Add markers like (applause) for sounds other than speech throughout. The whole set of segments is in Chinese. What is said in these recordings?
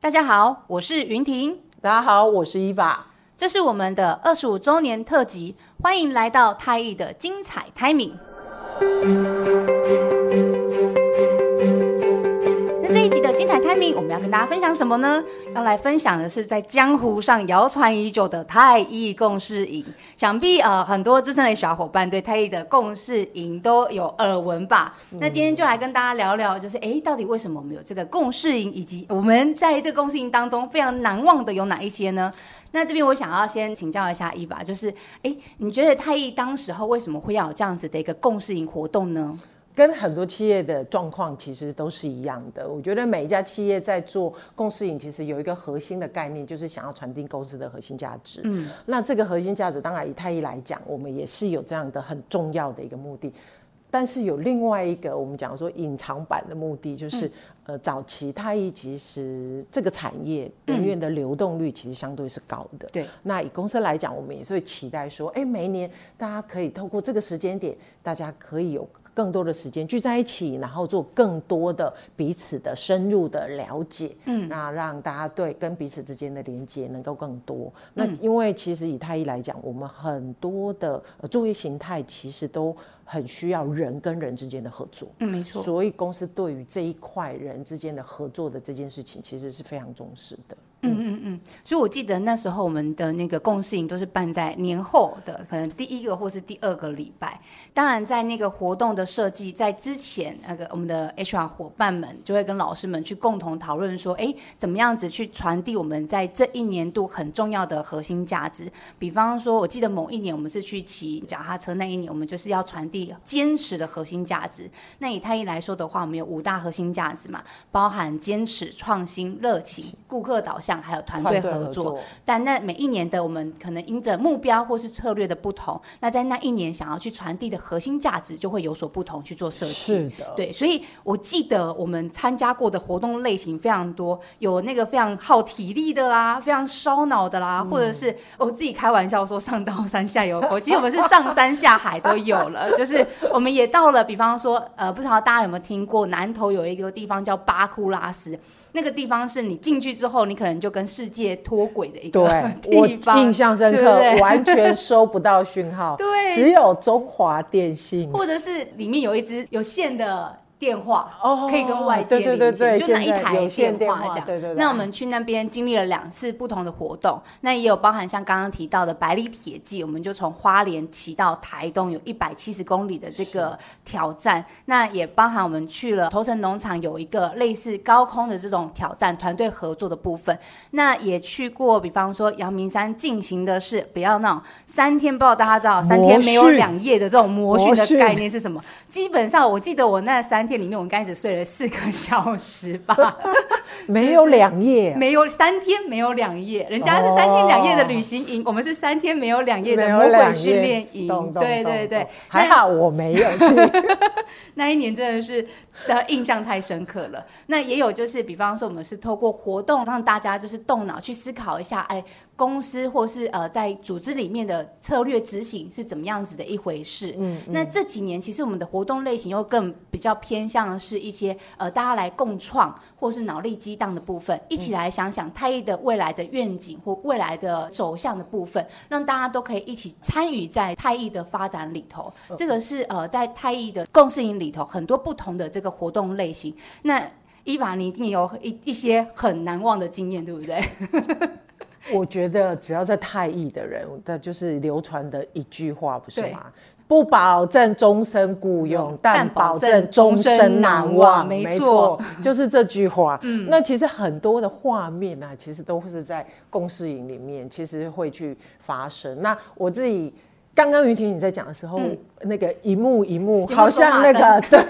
大家好，我是云婷。大家好，我是伊法。这是我们的二十五周年特辑，欢迎来到泰艺的精彩 Timing。集的精彩 Timing，我们要跟大家分享什么呢？要来分享的是在江湖上谣传已久的太医共事营。想必呃很多资深的小伙伴对太医的共事营都有耳闻吧？嗯、那今天就来跟大家聊聊，就是哎，到底为什么我们有这个共事营，以及我们在这个共事营当中非常难忘的有哪一些呢？那这边我想要先请教一下伊娃，就是哎，你觉得太医当时候为什么会要有这样子的一个共事营活动呢？跟很多企业的状况其实都是一样的。我觉得每一家企业在做共识营，其实有一个核心的概念，就是想要传递公司的核心价值。嗯，那这个核心价值，当然以太一来讲，我们也是有这样的很重要的一个目的。但是有另外一个我们讲说隐藏版的目的，就是、嗯、呃，早期太医其实这个产业人员的流动率其实相对是高的。对、嗯，那以公司来讲，我们也是会期待说，哎，每一年大家可以透过这个时间点，大家可以有。更多的时间聚在一起，然后做更多的彼此的深入的了解，嗯，那让大家对跟彼此之间的连接能够更多。嗯、那因为其实以太医来讲，我们很多的作业形态其实都很需要人跟人之间的合作，嗯，没错。所以公司对于这一块人之间的合作的这件事情，其实是非常重视的。嗯嗯嗯，所以我记得那时候我们的那个共事营都是办在年后的，可能第一个或是第二个礼拜。当然，在那个活动的设计在之前，那个我们的 HR 伙伴们就会跟老师们去共同讨论说，哎，怎么样子去传递我们在这一年度很重要的核心价值。比方说，我记得某一年我们是去骑脚踏车，那一年我们就是要传递坚持的核心价值。那以太一来说的话，我们有五大核心价值嘛，包含坚持、创新、热情、顾客导向。还有团队合作，但那每一年的我们可能因着目标或是策略的不同，那在那一年想要去传递的核心价值就会有所不同去做设计。是的，对，所以我记得我们参加过的活动类型非常多，有那个非常耗体力的啦，非常烧脑的啦，嗯、或者是我自己开玩笑说上刀 (laughs) 山下油锅，其实我们是上山下海都有了，就是我们也到了，比方说呃，不知道大家有没有听过南投有一个地方叫巴库拉斯。那个地方是你进去之后，你可能就跟世界脱轨的一个 (laughs) 地方，我印象深刻，对对，(laughs) 完全收不到讯号，对，只有中华电信，或者是里面有一支有线的。电话可以跟外界连接，就那一台电话这样。对对对。那我们去那边经历了两次不同的活动，那也有包含像刚刚提到的百里铁骑，我们就从花莲骑到台东，有一百七十公里的这个挑战。那也包含我们去了头城农场，有一个类似高空的这种挑战，团队合作的部分。那也去过，比方说阳明山进行的是不要那种三天，不知道大家知道三天没有两夜的这种魔训的概念是什么？基本上我记得我那三。天里面，我们刚开始睡了四个小时吧，(laughs) 没有两夜，没有三天，没有两夜。人家是三天两夜的旅行营，我们是三天没有两夜的魔鬼训练营。对对对，还好我没有去。(laughs) 那一年真的是的印象太深刻了。那也有就是，比方说我们是透过活动让大家就是动脑去思考一下，哎。公司或是呃在组织里面的策略执行是怎么样子的一回事？嗯，嗯，那这几年其实我们的活动类型又更比较偏向的是一些呃大家来共创或是脑力激荡的部分，一起来想想太艺的未来的愿景或未来的走向的部分，让大家都可以一起参与在太艺的发展里头。这个是呃在太艺的共事营里头很多不同的这个活动类型。那伊娃，你一定有一一些很难忘的经验，对不对？(laughs) 我觉得只要在太艺的人，那就是流传的一句话，不是吗？不保证终身雇佣，但保证终身难忘。没错，(laughs) 就是这句话。嗯，那其实很多的画面啊，其实都是在公司营里面，其实会去发生。那我自己。刚刚云婷你在讲的时候，嗯、那个一幕一幕，好像那个 (laughs) 对，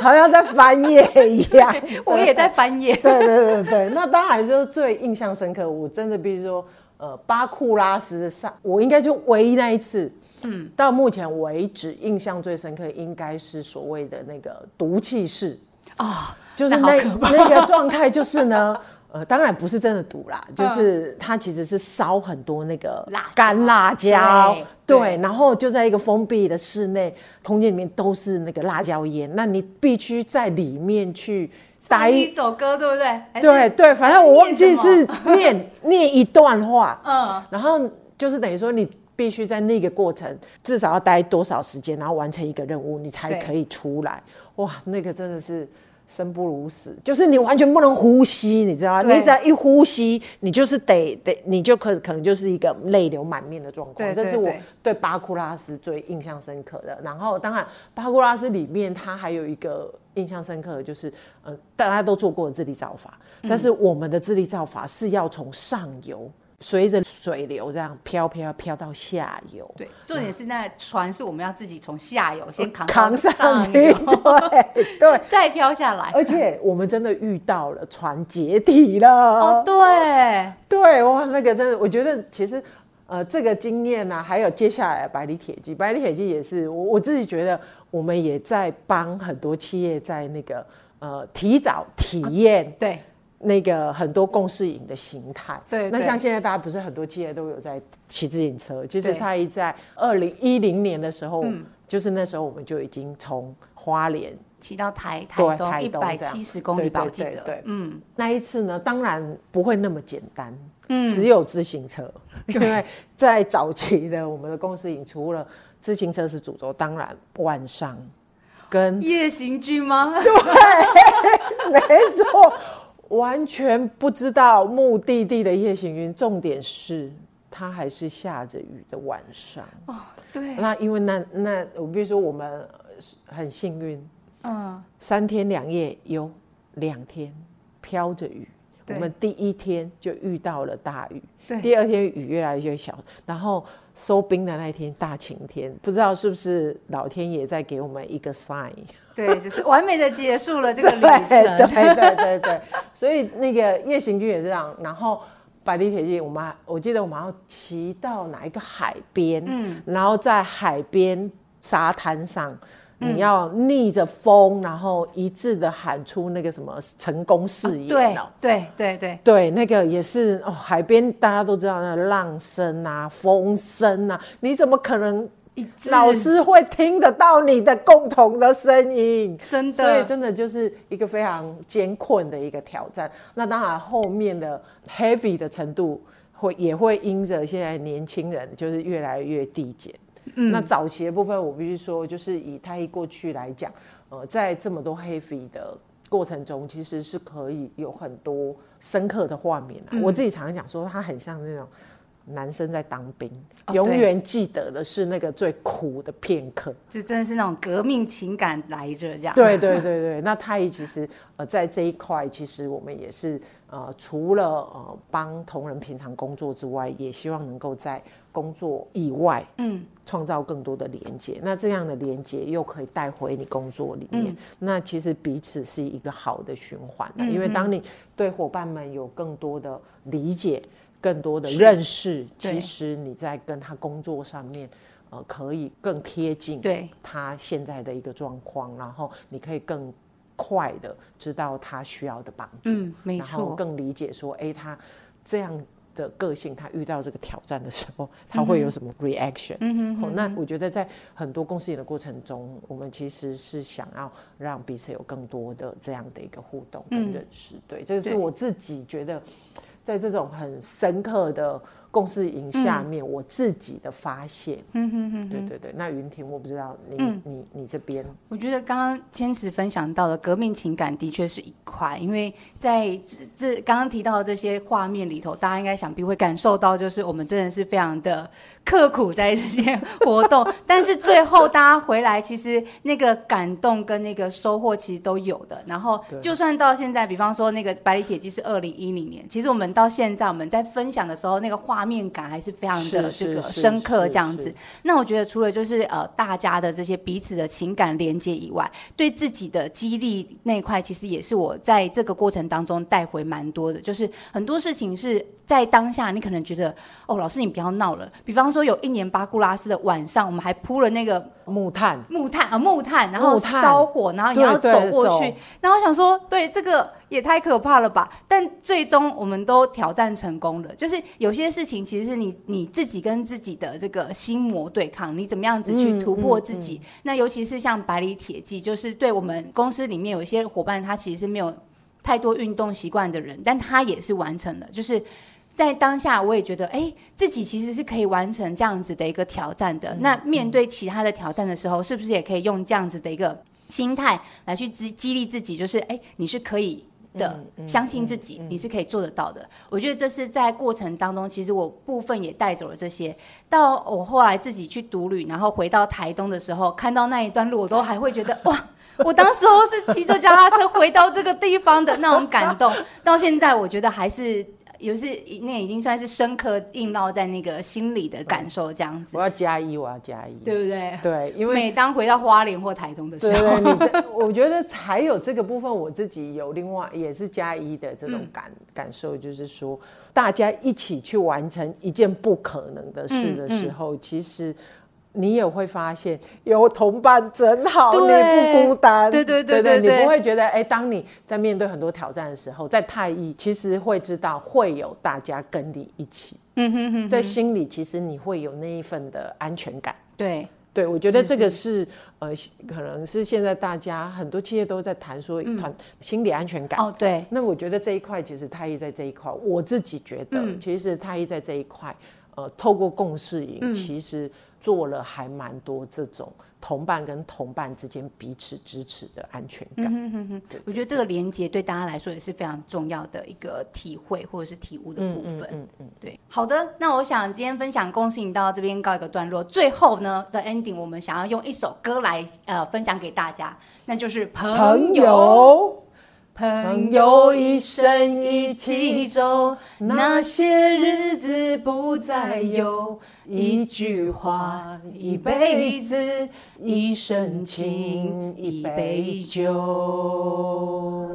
好像在翻页一样。(laughs) 我也在翻页。对对对对，那当然就是最印象深刻。我真的比如说，呃，巴库拉斯上，我应该就唯一那一次，嗯，到目前为止印象最深刻，应该是所谓的那个毒气室啊，哦、就是那那，那个状态，就是呢。(laughs) 呃，当然不是真的毒啦，就是它其实是烧很多那个干辣椒，对，然后就在一个封闭的室内空间里面都是那个辣椒烟，那你必须在里面去待一首歌，对不对？对对，反正我忘记是念 (laughs) 念一段话，嗯，然后就是等于说你必须在那个过程至少要待多少时间，然后完成一个任务，你才可以出来。哇，那个真的是。生不如死，就是你完全不能呼吸，你知道吗？你只要一呼吸，你就是得得，你就可可能就是一个泪流满面的状况。这是我对巴库拉斯最印象深刻的。然后，当然巴库拉斯里面它还有一个印象深刻的，就是呃，大家都做过的智力造法，但是我们的智力造法是要从上游。随着水流这样飘飘飘到下游，对，重点是那船是我们要自己从下游先扛扛上去，对 (laughs) 对，再飘下来。而且我们真的遇到了船解体了，哦，对。对，哇，那个真的，我觉得其实呃，这个经验呢，还有接下来百里铁骑，百里铁骑也是我我自己觉得，我们也在帮很多企业在那个呃提早体验，啊，对。那个很多共识营的形态，对，那像现在大家不是很多企业都有在骑自行车，其实他一在二零一零年的时候，就是那时候我们就已经从花莲骑到台台东一百七十公里吧，我记得，对，嗯，那一次呢，当然不会那么简单，嗯，只有自行车，因为在早期的我们的共识营，除了自行车是主轴，当然晚上跟夜行军吗？(laughs) 对，没错。完全不知道目的地的夜行军，重点是它还是下着雨的晚上。哦，对。那因为那那我比如说我们很幸运，嗯，三天两夜有两天飘着雨，我们第一天就遇到了大雨，对，第二天雨越来越小，然后。收冰的那一天大晴天，不知道是不是老天爷在给我们一个 sign？对，就是完美的结束了这个 (laughs) 旅程。对对对对对，所以那个夜行军也是这样。然后百里铁骑，我们我记得我们要骑到哪一个海边，嗯，然后在海边沙滩上。你要逆着风，然后一致的喊出那个什么成功誓言。哦，对对对对对，那个也是哦。海边大家都知道，那个浪声啊，风声啊，你怎么可能老师会听得到你的共同的声音？真的，所以真的就是一个非常艰困的一个挑战。那当然后面的 heavy 的程度会也会因着现在年轻人就是越来越递减。嗯、那早期的部分，我必须说，就是以太一过去来讲，呃，在这么多 heavy 的过程中，其实是可以有很多深刻的画面、啊嗯、我自己常常讲说，他很像那种男生在当兵，哦、永远记得的是那个最苦的片刻，就真的是那种革命情感来着这样。对对对对，那太一其实呃在这一块，其实我们也是呃除了呃帮同仁平常工作之外，也希望能够在。工作以外，嗯，创造更多的连接，那这样的连接又可以带回你工作里面，嗯、那其实彼此是一个好的循环、因为当你对伙伴们有更多的理解、更多的认识，其实你在跟他工作上面，呃，可以更贴近对。他现在的一个状况，然后你可以更快的知道他需要的帮助，嗯，没错，然后更理解说，哎，他这样。的个性，他遇到这个挑战的时候，(laughs) 他会有什么 reaction？嗯哼，那我觉得在很多共识营的过程中，我们其实是想要让彼此有更多的这样的一个互动跟认识。嗯、对，这是我自己觉得，在这种很深刻的。共事营下面，我自己的发现，嗯哼哼，对对对。那云婷，我不知道你、嗯、你你这边，我觉得刚刚千慈分享到的革命情感的确是一块，因为在这刚刚提到的这些画面里头，大家应该想必会感受到，就是我们真的是非常的刻苦在这些 (laughs) 活动，但是最后大家回来，其实那个感动跟那个收获其实都有的。然后就算到现在，比方说那个百里铁骑是二零一零年，其实我们到现在我们在分享的时候，那个画。画面感还是非常的这个深刻，这样子。那我觉得除了就是呃大家的这些彼此的情感连接以外，对自己的激励那一块，其实也是我在这个过程当中带回蛮多的。就是很多事情是在当下，你可能觉得哦，老师你不要闹了。比方说有一年巴库拉斯的晚上，我们还铺了那个木炭，木炭啊木炭，然后烧火，然后你要走过去。然后我想说，对这个。也太可怕了吧！但最终我们都挑战成功了。就是有些事情，其实是你你自己跟自己的这个心魔对抗，你怎么样子去突破自己？嗯嗯嗯、那尤其是像百里铁骑，就是对我们公司里面有一些伙伴，他其实是没有太多运动习惯的人，但他也是完成了，就是。在当下，我也觉得，哎，自己其实是可以完成这样子的一个挑战的。嗯、那面对其他的挑战的时候，是不是也可以用这样子的一个心态来去激激励自己？就是，哎，你是可以的，相信自己，你是可以做得到的。嗯、我觉得这是在过程当中，其实我部分也带走了这些。到我后来自己去独旅，然后回到台东的时候，看到那一段路，我都还会觉得，(laughs) 哇，我当时候是骑着脚踏车回到这个地方的那种感动。到现在，我觉得还是。有是那已经算是深刻印烙在那个心里的感受，这样子。我要加一，我要加一，对不对？对，因为每当回到花莲或台东的时候，对对对，我觉得还有这个部分，我自己有另外也是加一的这种感、嗯、感受，就是说大家一起去完成一件不可能的事的时候，嗯嗯、其实。你也会发现有同伴真好，对你不孤单。对对对对，对，你不会觉得哎，当你在面对很多挑战的时候，在太医其实会知道会有大家跟你一起。嗯哼哼，在心里其实你会有那一份的安全感。对对，我觉得这个是，是呃，可能是现在大家很多企业都在谈说团、嗯、心理安全感。哦，对。那我觉得这一块其实太医在这一块，我自己觉得，嗯、其实太医在这一块，呃，透过共事营，嗯、其实。做了还蛮多这种同伴跟同伴之间彼此支持的安全感。嗯哼哼，我觉得这个连接对大家来说也是非常重要的一个体会或者是体悟的部分。嗯嗯，嗯对。好的，那我想今天分享共识营到这边告一个段落。最后呢的 ending，我们想要用一首歌来呃分享给大家，那就是朋友。朋友朋友一生一起走，那些日子不再有。一句话，一辈子，一生情，一杯酒。